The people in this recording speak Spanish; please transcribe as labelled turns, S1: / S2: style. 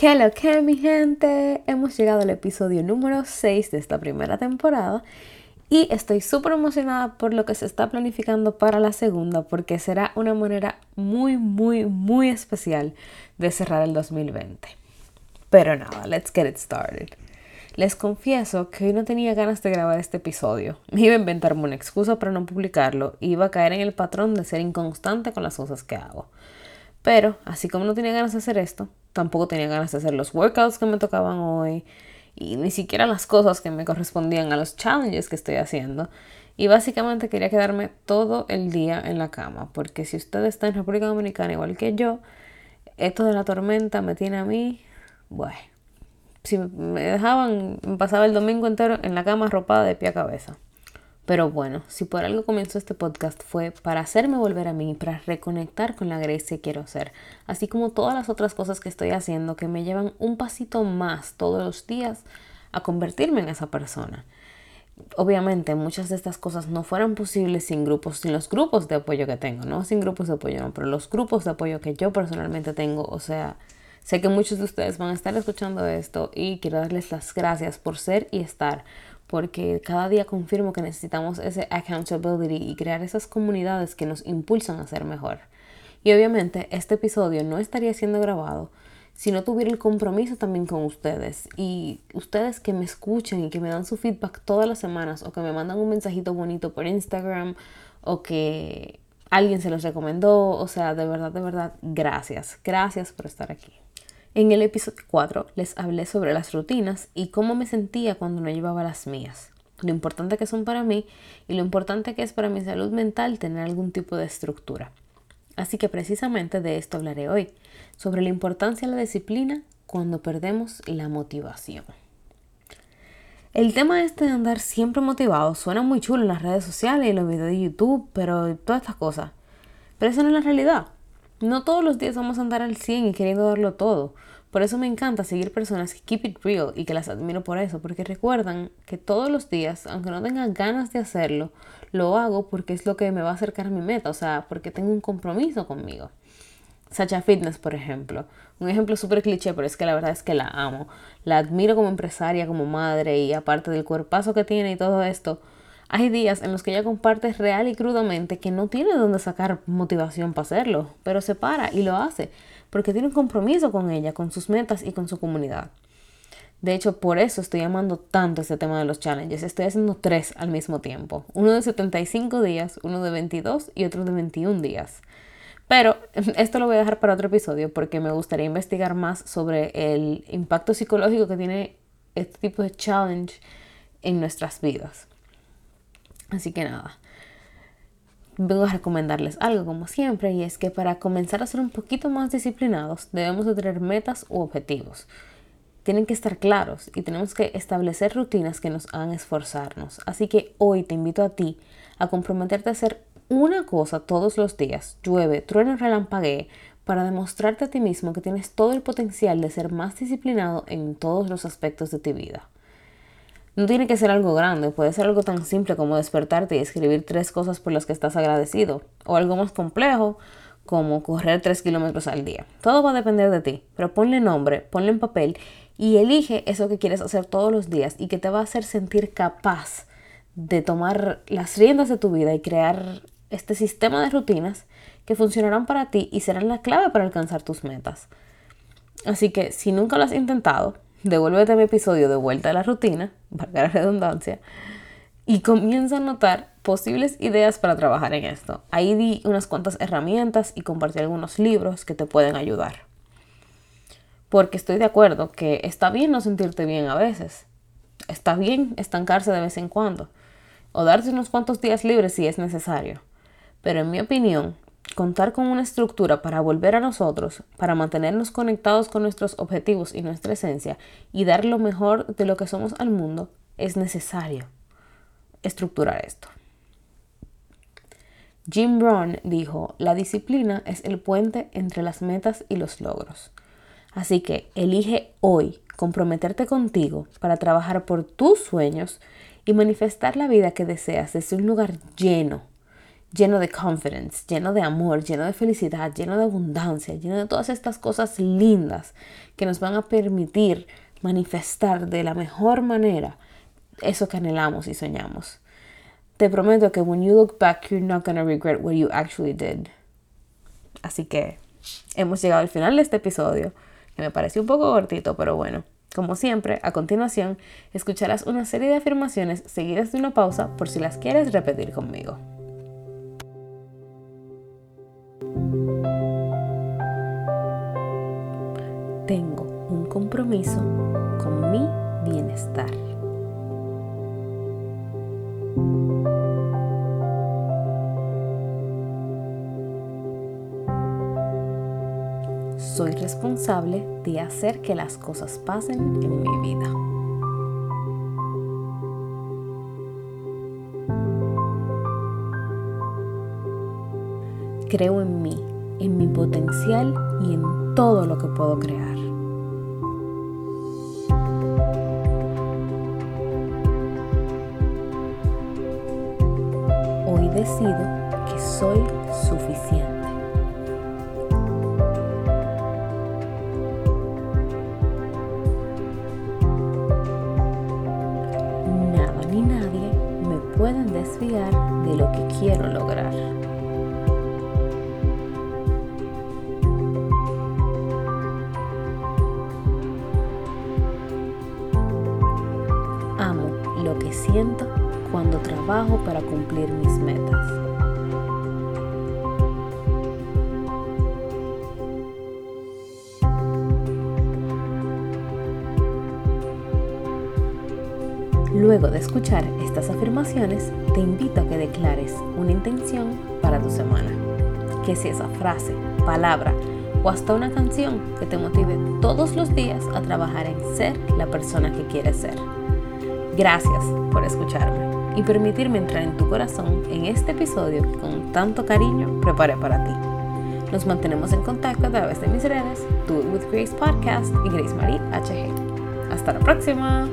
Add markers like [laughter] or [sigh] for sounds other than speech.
S1: ¿Qué lo que mi gente? Hemos llegado al episodio número 6 de esta primera temporada y estoy súper emocionada por lo que se está planificando para la segunda porque será una manera muy, muy, muy especial de cerrar el 2020. Pero nada, let's get it started. Les confieso que hoy no tenía ganas de grabar este episodio. [laughs] Me iba a inventarme una excusa para no publicarlo y iba a caer en el patrón de ser inconstante con las cosas que hago. Pero, así como no tenía ganas de hacer esto, tampoco tenía ganas de hacer los workouts que me tocaban hoy y ni siquiera las cosas que me correspondían a los challenges que estoy haciendo. Y básicamente quería quedarme todo el día en la cama, porque si usted está en República Dominicana igual que yo, esto de la tormenta me tiene a mí, bueno, si me dejaban, me pasaba el domingo entero en la cama arropada de pie a cabeza. Pero bueno, si por algo comenzó este podcast fue para hacerme volver a mí, para reconectar con la Grace que quiero ser, así como todas las otras cosas que estoy haciendo que me llevan un pasito más todos los días a convertirme en esa persona. Obviamente muchas de estas cosas no fueran posibles sin grupos, sin los grupos de apoyo que tengo, no sin grupos de apoyo, no, pero los grupos de apoyo que yo personalmente tengo, o sea, sé que muchos de ustedes van a estar escuchando esto y quiero darles las gracias por ser y estar porque cada día confirmo que necesitamos ese accountability y crear esas comunidades que nos impulsan a ser mejor. Y obviamente este episodio no estaría siendo grabado si no tuviera el compromiso también con ustedes y ustedes que me escuchan y que me dan su feedback todas las semanas o que me mandan un mensajito bonito por Instagram o que alguien se los recomendó, o sea, de verdad, de verdad, gracias, gracias por estar aquí. En el episodio 4 les hablé sobre las rutinas y cómo me sentía cuando no llevaba las mías, lo importante que son para mí y lo importante que es para mi salud mental tener algún tipo de estructura. Así que precisamente de esto hablaré hoy, sobre la importancia de la disciplina cuando perdemos la motivación. El tema este de andar siempre motivado suena muy chulo en las redes sociales y los videos de YouTube, pero todas estas cosas. Pero eso no es la realidad. No todos los días vamos a andar al 100 y queriendo darlo todo. Por eso me encanta seguir personas que keep it real y que las admiro por eso, porque recuerdan que todos los días, aunque no tengan ganas de hacerlo, lo hago porque es lo que me va a acercar a mi meta, o sea, porque tengo un compromiso conmigo. Sacha Fitness, por ejemplo. Un ejemplo súper cliché, pero es que la verdad es que la amo. La admiro como empresaria, como madre y aparte del cuerpazo que tiene y todo esto, hay días en los que ella comparte real y crudamente que no tiene dónde sacar motivación para hacerlo, pero se para y lo hace, porque tiene un compromiso con ella, con sus metas y con su comunidad. De hecho, por eso estoy amando tanto este tema de los challenges. Estoy haciendo tres al mismo tiempo. Uno de 75 días, uno de 22 y otro de 21 días. Pero [laughs] esto lo voy a dejar para otro episodio porque me gustaría investigar más sobre el impacto psicológico que tiene este tipo de challenge en nuestras vidas. Así que nada, vengo a recomendarles algo como siempre y es que para comenzar a ser un poquito más disciplinados debemos de tener metas u objetivos. Tienen que estar claros y tenemos que establecer rutinas que nos hagan esforzarnos. Así que hoy te invito a ti a comprometerte a hacer una cosa todos los días, llueve, trueno, relampaguee, para demostrarte a ti mismo que tienes todo el potencial de ser más disciplinado en todos los aspectos de tu vida. No tiene que ser algo grande, puede ser algo tan simple como despertarte y escribir tres cosas por las que estás agradecido, o algo más complejo como correr tres kilómetros al día. Todo va a depender de ti, pero ponle nombre, ponle en papel y elige eso que quieres hacer todos los días y que te va a hacer sentir capaz de tomar las riendas de tu vida y crear este sistema de rutinas que funcionarán para ti y serán la clave para alcanzar tus metas. Así que si nunca lo has intentado, devuélvete mi episodio de vuelta a la rutina, para la redundancia, y comienza a notar posibles ideas para trabajar en esto. Ahí di unas cuantas herramientas y compartí algunos libros que te pueden ayudar. Porque estoy de acuerdo que está bien no sentirte bien a veces. Está bien estancarse de vez en cuando. O darse unos cuantos días libres si es necesario. Pero en mi opinión, Contar con una estructura para volver a nosotros, para mantenernos conectados con nuestros objetivos y nuestra esencia y dar lo mejor de lo que somos al mundo, es necesario estructurar esto. Jim Brown dijo, la disciplina es el puente entre las metas y los logros. Así que elige hoy comprometerte contigo para trabajar por tus sueños y manifestar la vida que deseas desde un lugar lleno, lleno de confidence, lleno de amor, lleno de felicidad, lleno de abundancia, lleno de todas estas cosas lindas que nos van a permitir manifestar de la mejor manera eso que anhelamos y soñamos. Te prometo que when you look back, you're not gonna regret what you actually did. Así que hemos llegado al final de este episodio, que me pareció un poco cortito, pero bueno. Como siempre, a continuación, escucharás una serie de afirmaciones seguidas de una pausa por si las quieres repetir conmigo. Tengo un compromiso con mi bienestar. Soy responsable de hacer que las cosas pasen en mi vida. Creo en mí, en mi potencial y en todo lo que puedo crear. Hoy decido que soy suficiente. Nada ni nadie me pueden desviar de lo que quiero lograr. Cuando trabajo para cumplir mis metas. Luego de escuchar estas afirmaciones, te invito a que declares una intención para tu semana. Que sea esa frase, palabra o hasta una canción que te motive todos los días a trabajar en ser la persona que quieres ser. Gracias por escucharme y permitirme entrar en tu corazón en este episodio que con tanto cariño preparé para ti. Nos mantenemos en contacto a través de mis redes, Do It With Grace Podcast y Grace Marie HG. Hasta la próxima.